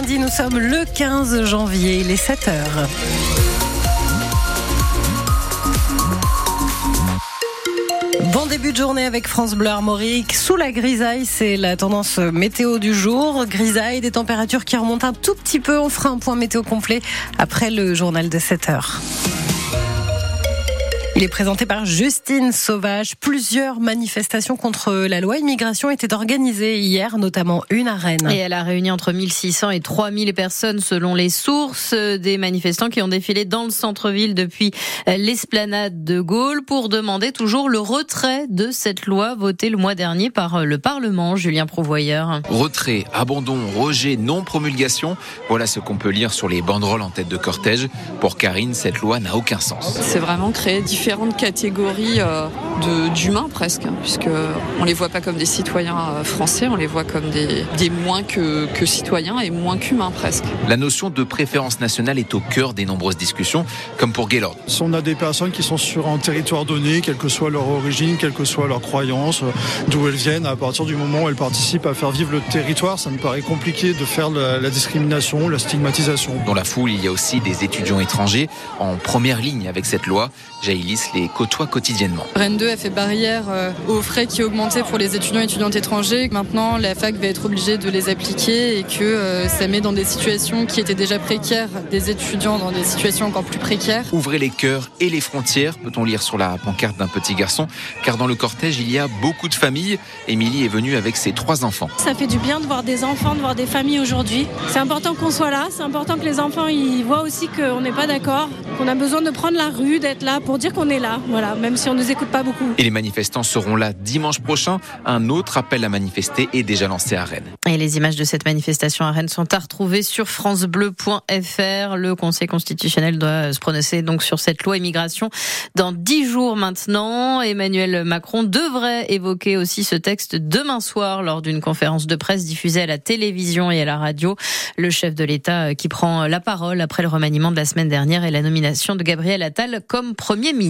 lundi, nous sommes le 15 janvier, il est 7 heures. Bon début de journée avec France Bleu Armorique. Sous la grisaille, c'est la tendance météo du jour. Grisaille, des températures qui remontent un tout petit peu. On fera un point météo complet après le journal de 7 heures. Il est présenté par Justine Sauvage. Plusieurs manifestations contre la loi immigration étaient organisées hier, notamment une à Rennes. Et elle a réuni entre 1600 et 3000 personnes selon les sources des manifestants qui ont défilé dans le centre-ville depuis l'esplanade de Gaulle pour demander toujours le retrait de cette loi votée le mois dernier par le Parlement. Julien Prouvoyeur. Retrait, abandon, rejet, non-promulgation. Voilà ce qu'on peut lire sur les banderoles en tête de cortège. Pour Karine, cette loi n'a aucun sens. C'est vraiment créer différents différentes catégories euh, d'humains presque, hein, puisque on les voit pas comme des citoyens euh, français, on les voit comme des, des moins que, que citoyens et moins qu'humains presque. La notion de préférence nationale est au cœur des nombreuses discussions, comme pour Gaylord. Si on a des personnes qui sont sur un territoire donné, quelle que soit leur origine, quelle que soit leur croyance, euh, d'où elles viennent, à partir du moment où elles participent à faire vivre le territoire, ça me paraît compliqué de faire la, la discrimination, la stigmatisation. Dans la foule, il y a aussi des étudiants étrangers en première ligne avec cette loi. Les côtoie quotidiennement. Rennes 2 a fait barrière euh, aux frais qui augmentaient pour les étudiants et étudiantes étrangers. Maintenant, la fac va être obligée de les appliquer et que euh, ça met dans des situations qui étaient déjà précaires des étudiants dans des situations encore plus précaires. Ouvrez les cœurs et les frontières, peut-on lire sur la pancarte d'un petit garçon, car dans le cortège, il y a beaucoup de familles. Émilie est venue avec ses trois enfants. Ça fait du bien de voir des enfants, de voir des familles aujourd'hui. C'est important qu'on soit là, c'est important que les enfants ils voient aussi qu'on n'est pas d'accord, qu'on a besoin de prendre la rue, d'être là pour dire qu'on est là, voilà, même si on ne nous écoute pas beaucoup. Et les manifestants seront là dimanche prochain. Un autre appel à manifester est déjà lancé à Rennes. Et les images de cette manifestation à Rennes sont à retrouver sur francebleu.fr. Le Conseil constitutionnel doit se prononcer donc sur cette loi immigration dans dix jours maintenant. Emmanuel Macron devrait évoquer aussi ce texte demain soir lors d'une conférence de presse diffusée à la télévision et à la radio. Le chef de l'État qui prend la parole après le remaniement de la semaine dernière et la nomination de Gabriel Attal comme Premier ministre.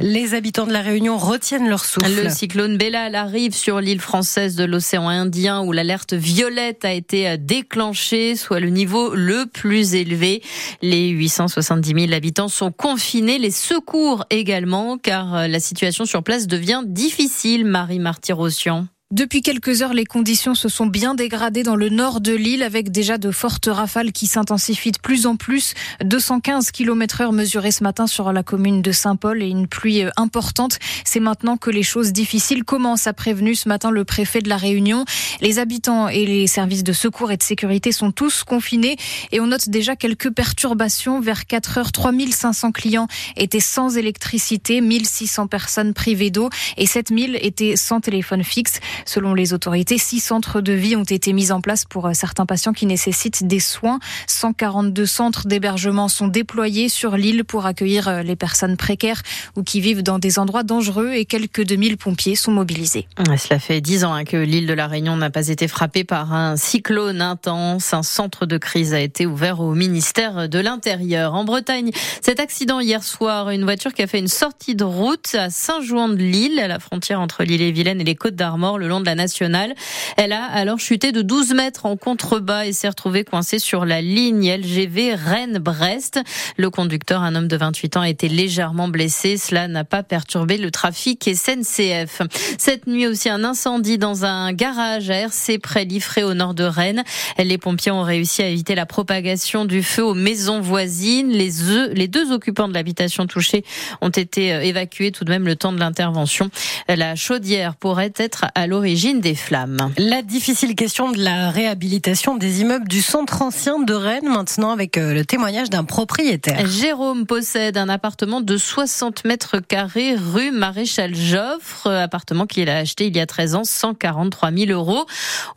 Les habitants de la Réunion retiennent leur souffle. Le cyclone Bellal arrive sur l'île française de l'océan Indien où l'alerte violette a été déclenchée, soit le niveau le plus élevé. Les 870 000 habitants sont confinés, les secours également, car la situation sur place devient difficile, Marie Martyrossian. Depuis quelques heures, les conditions se sont bien dégradées dans le nord de l'île avec déjà de fortes rafales qui s'intensifient de plus en plus. 215 km heure mesurés ce matin sur la commune de Saint-Paul et une pluie importante. C'est maintenant que les choses difficiles commencent, a prévenu ce matin le préfet de la Réunion. Les habitants et les services de secours et de sécurité sont tous confinés et on note déjà quelques perturbations. Vers 4 heures, 3500 clients étaient sans électricité, 1600 personnes privées d'eau et 7000 étaient sans téléphone fixe. Selon les autorités, six centres de vie ont été mis en place pour certains patients qui nécessitent des soins. 142 centres d'hébergement sont déployés sur l'île pour accueillir les personnes précaires ou qui vivent dans des endroits dangereux et quelques 2000 pompiers sont mobilisés. Cela fait dix ans hein, que l'île de la Réunion n'a pas été frappée par un cyclone intense. Un centre de crise a été ouvert au ministère de l'Intérieur. En Bretagne, cet accident hier soir, une voiture qui a fait une sortie de route à Saint-Jouan-de-l'Île, à la frontière entre l'île et Vilaine et les Côtes d'Armor, le long de la nationale. Elle a alors chuté de 12 mètres en contrebas et s'est retrouvée coincée sur la ligne LGV Rennes-Brest. Le conducteur, un homme de 28 ans, a été légèrement blessé. Cela n'a pas perturbé le trafic SNCF. Cette nuit aussi, un incendie dans un garage à RC près Liffré au nord de Rennes. Les pompiers ont réussi à éviter la propagation du feu aux maisons voisines. Les, deux occupants de l'habitation touchée ont été évacués tout de même le temps de l'intervention. La chaudière pourrait être à l'origine des flammes. La difficile question de la réhabilitation des immeubles du centre ancien de Rennes, maintenant avec le témoignage d'un propriétaire. Jérôme possède un appartement de 60 mètres carrés rue Maréchal Joffre, appartement qu'il a acheté il y a 13 ans, 143 000 euros.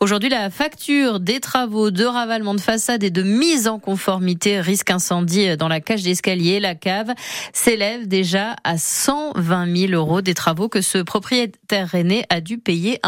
Aujourd'hui, la facture des travaux de ravalement de façade et de mise en conformité risque incendie dans la cage d'escalier, la cave, s'élève déjà à 120 000 euros des travaux que ce propriétaire rennais a dû payer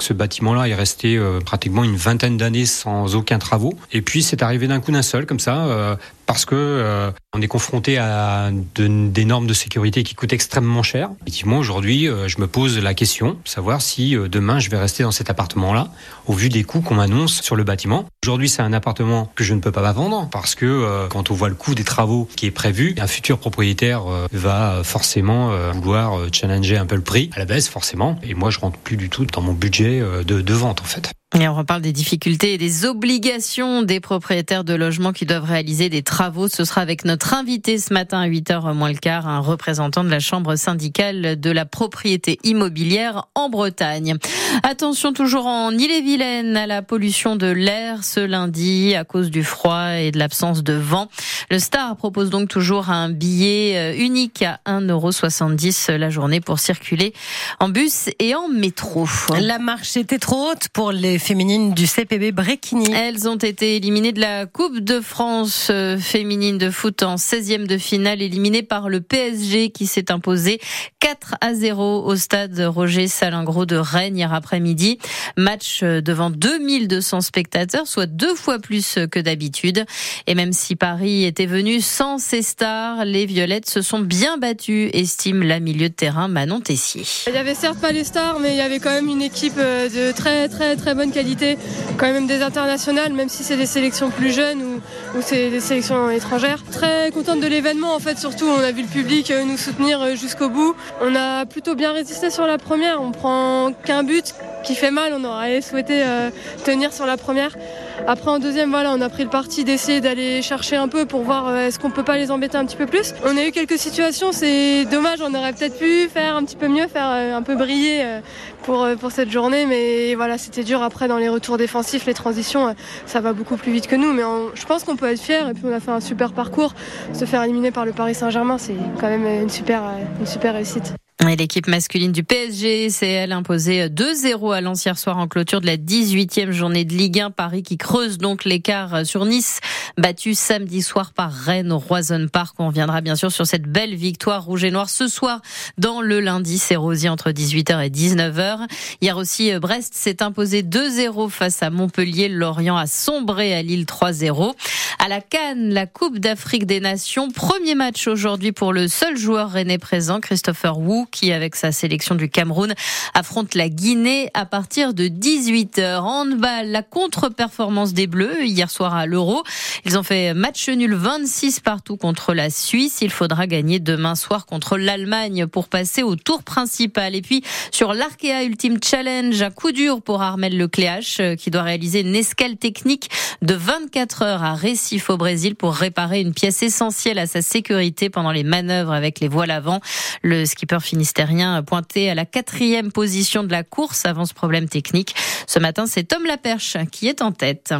Ce bâtiment-là est resté euh, pratiquement une vingtaine d'années sans aucun travaux. Et puis c'est arrivé d'un coup d'un seul, comme ça, euh, parce que euh, on est confronté à des normes de sécurité qui coûtent extrêmement cher. Effectivement, aujourd'hui, euh, je me pose la question, savoir si euh, demain je vais rester dans cet appartement-là, au vu des coûts qu'on m'annonce sur le bâtiment. Aujourd'hui, c'est un appartement que je ne peux pas vendre parce que quand on voit le coût des travaux qui est prévu, un futur propriétaire va forcément vouloir challenger un peu le prix à la baisse, forcément. Et moi, je rentre plus du tout dans mon budget de, de vente, en fait. Et on reparle des difficultés et des obligations des propriétaires de logements qui doivent réaliser des travaux. Ce sera avec notre invité ce matin à 8h moins le quart, un représentant de la Chambre syndicale de la propriété immobilière en Bretagne. Attention toujours en Ille-et-Vilaine à la pollution de l'air ce lundi à cause du froid et de l'absence de vent. Le Star propose donc toujours un billet euh, unique à 1,70€ la journée pour circuler en bus et en métro. La marche était trop haute pour les féminines du CPB Bréquigny. Elles ont été éliminées de la Coupe de France euh, féminine de foot en 16e de finale, éliminées par le PSG qui s'est imposé 4 à 0 au stade Roger Salingro de Rennes hier après-midi. Match euh, devant 2200 spectateurs, soit deux fois plus que d'habitude. Et même si Paris était venu sans ses stars, les Violettes se sont bien battues, estime la milieu de terrain Manon Tessier. Il y avait certes pas les stars, mais il y avait quand même une équipe euh, de très très très bonne qualité, quand même des internationales, même si c'est des sélections plus jeunes ou, c'est des sélections étrangères. Très contente de l'événement en fait, surtout on a vu le public euh, nous soutenir euh, jusqu'au bout. On a plutôt bien résisté sur la première, on prend qu'un but qui fait mal, on aurait souhaité euh, tenir sur la première. Après en deuxième, voilà, on a pris le parti d'essayer d'aller chercher un peu pour voir est-ce qu'on peut pas les embêter un petit peu plus. On a eu quelques situations, c'est dommage, on aurait peut-être pu faire un petit peu mieux, faire un peu briller pour, pour cette journée, mais voilà, c'était dur après dans les retours défensifs, les transitions, euh, ça va beaucoup plus vite que nous. Mais je pense qu'on peut être fier. Et puis on a fait un super parcours. Se faire éliminer par le Paris Saint-Germain, c'est quand même une super, euh, une super réussite. L'équipe masculine du PSG s'est elle imposée 2-0 à Lens hier soir en clôture de la 18e journée de Ligue 1. Paris qui creuse donc l'écart sur Nice, battu samedi soir par Rennes au Roison Park. On reviendra bien sûr sur cette belle victoire rouge et noire ce soir dans le lundi c'est Rosier entre 18h et 19h. Hier aussi, Brest s'est imposé 2-0 face à Montpellier. Lorient a sombré à Lille 3-0. À la Cannes, la Coupe d'Afrique des Nations. Premier match aujourd'hui pour le seul joueur rennais présent, Christopher Wu qui, avec sa sélection du Cameroun, affronte la Guinée à partir de 18h. Handball, la contre-performance des Bleus hier soir à l'Euro. Ils ont fait match nul 26 partout contre la Suisse. Il faudra gagner demain soir contre l'Allemagne pour passer au tour principal. Et puis, sur l'Arkea Ultimate Challenge, un coup dur pour Armel Lecléache, euh, qui doit réaliser une escale technique de 24 heures à Recife au Brésil pour réparer une pièce essentielle à sa sécurité pendant les manœuvres avec les voiles avant. Le skipper finistérien pointé à la quatrième position de la course avant ce problème technique. Ce matin, c'est Tom Laperche qui est en tête.